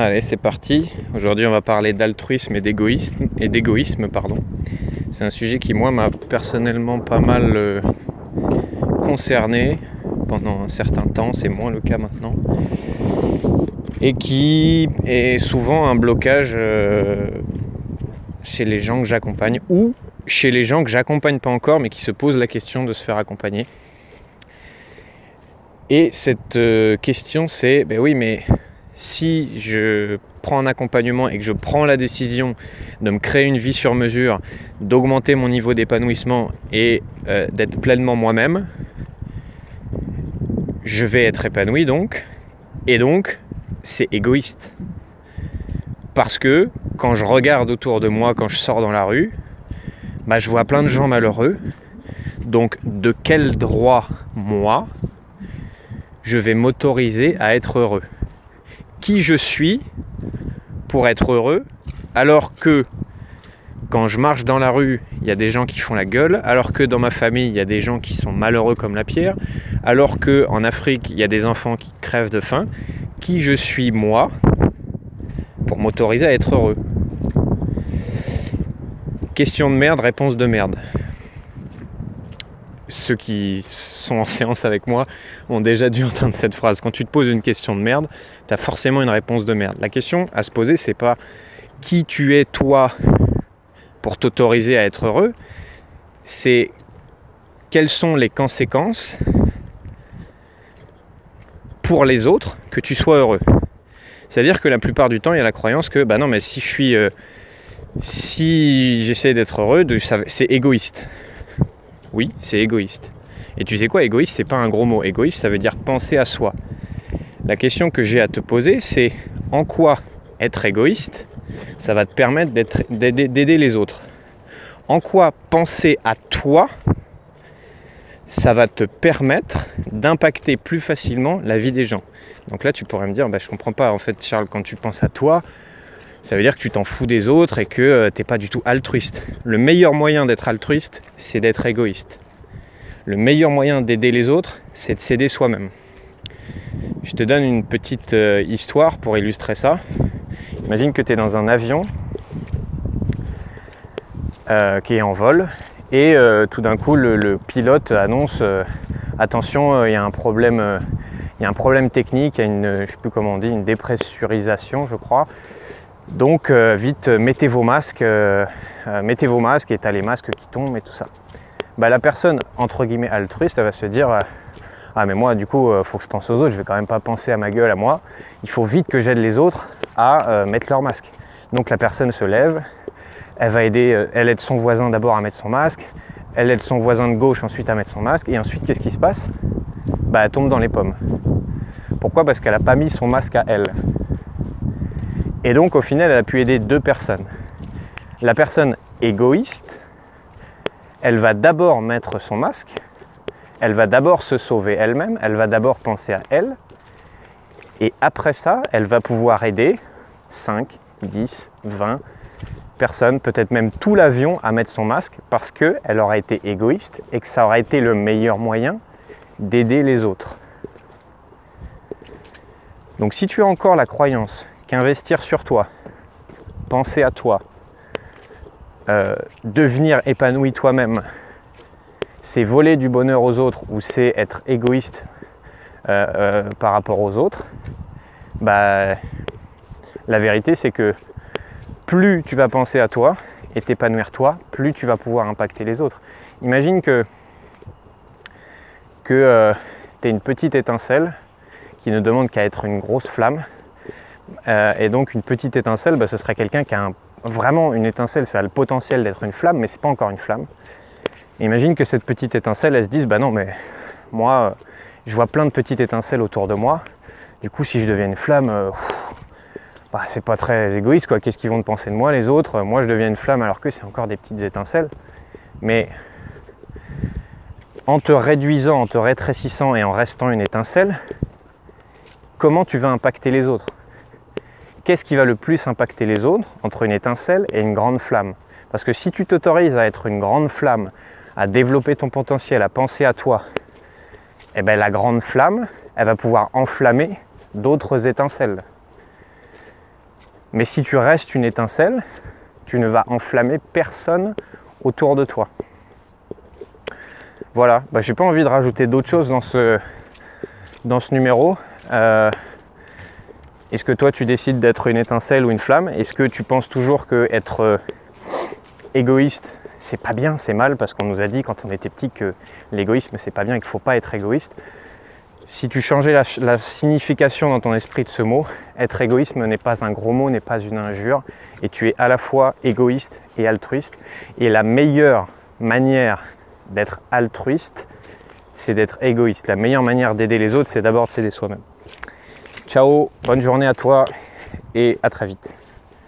Allez, c'est parti. Aujourd'hui, on va parler d'altruisme et d'égoïsme. Et d'égoïsme, pardon. C'est un sujet qui, moi, m'a personnellement pas mal euh, concerné pendant un certain temps. C'est moins le cas maintenant. Et qui est souvent un blocage euh, chez les gens que j'accompagne ou chez les gens que j'accompagne pas encore, mais qui se posent la question de se faire accompagner. Et cette euh, question, c'est, ben oui, mais si je prends un accompagnement et que je prends la décision de me créer une vie sur mesure, d'augmenter mon niveau d'épanouissement et euh, d'être pleinement moi-même, je vais être épanoui donc. Et donc, c'est égoïste. Parce que quand je regarde autour de moi, quand je sors dans la rue, bah, je vois plein de gens malheureux. Donc, de quel droit, moi, je vais m'autoriser à être heureux? Qui je suis pour être heureux, alors que quand je marche dans la rue, il y a des gens qui font la gueule, alors que dans ma famille, il y a des gens qui sont malheureux comme la pierre, alors que en Afrique, il y a des enfants qui crèvent de faim, qui je suis moi pour m'autoriser à être heureux? Question de merde, réponse de merde ceux qui sont en séance avec moi ont déjà dû entendre cette phrase. Quand tu te poses une question de merde, tu as forcément une réponse de merde. La question à se poser, c'est pas qui tu es toi pour t'autoriser à être heureux, c'est quelles sont les conséquences pour les autres que tu sois heureux. C'est-à-dire que la plupart du temps, il y a la croyance que bah euh, si j'essaie d'être heureux, c'est égoïste. Oui, c'est égoïste. Et tu sais quoi, égoïste, c'est pas un gros mot. Égoïste, ça veut dire penser à soi. La question que j'ai à te poser, c'est en quoi être égoïste, ça va te permettre d'aider les autres? En quoi penser à toi, ça va te permettre d'impacter plus facilement la vie des gens? Donc là, tu pourrais me dire, bah, je comprends pas, en fait, Charles, quand tu penses à toi, ça veut dire que tu t'en fous des autres et que euh, tu n'es pas du tout altruiste. Le meilleur moyen d'être altruiste, c'est d'être égoïste. Le meilleur moyen d'aider les autres, c'est de s'aider soi-même. Je te donne une petite euh, histoire pour illustrer ça. Imagine que tu es dans un avion euh, qui est en vol et tout d'un coup le, pilote annonce attention, il y a un problème y a un problème technique, il y a une, je sais plus comment on dit, une dépressurisation, je crois. Donc euh, vite, mettez vos masques, euh, euh, mettez vos masques et t'as les masques qui tombent et tout ça. Bah, la personne entre guillemets altruiste, elle va se dire ah mais moi du coup faut que je pense aux autres, je vais quand même pas penser à ma gueule à moi. Il faut vite que j'aide les autres à mettre leur masque. Donc la personne se lève, elle va aider, elle aide son voisin d'abord à mettre son masque, elle aide son voisin de gauche ensuite à mettre son masque et ensuite qu'est-ce qui se passe? Bah elle tombe dans les pommes. Pourquoi? Parce qu'elle n'a pas mis son masque à elle. Et donc au final, elle a pu aider deux personnes. La personne égoïste, elle va d'abord mettre son masque, elle va d'abord se sauver elle-même, elle va d'abord penser à elle, et après ça, elle va pouvoir aider 5, 10, 20 personnes, peut-être même tout l'avion à mettre son masque parce qu'elle aura été égoïste et que ça aura été le meilleur moyen d'aider les autres. Donc si tu as encore la croyance qu'investir sur toi, penser à toi, euh, devenir épanoui toi-même, c'est voler du bonheur aux autres ou c'est être égoïste euh, euh, par rapport aux autres, bah, la vérité c'est que plus tu vas penser à toi et t'épanouir toi, plus tu vas pouvoir impacter les autres. Imagine que, que tu es une petite étincelle qui ne demande qu'à être une grosse flamme euh, et donc une petite étincelle, bah, ce serait quelqu'un qui a vraiment une étincelle, ça a le potentiel d'être une flamme, mais c'est pas encore une flamme. imagine que cette petite étincelle, elle se dise, bah non, mais moi, je vois plein de petites étincelles autour de moi. Du coup, si je deviens une flamme, euh, bah, c'est pas très égoïste, quoi. Qu'est-ce qu'ils vont penser de moi, les autres? Moi, je deviens une flamme alors que c'est encore des petites étincelles. Mais en te réduisant, en te rétrécissant et en restant une étincelle, comment tu vas impacter les autres? Qu'est-ce qui va le plus impacter les autres entre une étincelle et une grande flamme? Parce que si tu t'autorises à être une grande flamme, à développer ton potentiel, à penser à toi, eh bien la grande flamme, elle va pouvoir enflammer d'autres étincelles. Mais si tu restes une étincelle, tu ne vas enflammer personne autour de toi. Voilà, bah, j'ai pas envie de rajouter d'autres choses dans ce, dans ce numéro. Euh, est-ce que toi tu décides d'être une étincelle ou une flamme? Est-ce que tu penses toujours que être euh, égoïste c'est pas bien, c'est mal? Parce qu'on nous a dit quand on était petit que l'égoïsme c'est pas bien et qu'il faut pas être égoïste. Si tu changeais la, signification dans ton esprit de ce mot, être égoïsme n'est pas un gros mot, n'est pas une injure, et tu es à la fois égoïste et altruiste. Et la meilleure manière d'être altruiste, c'est d'être égoïste. La meilleure manière d'aider les autres, c'est d'abord de s'aider soi-même. Ciao, bonne journée à toi et à très vite.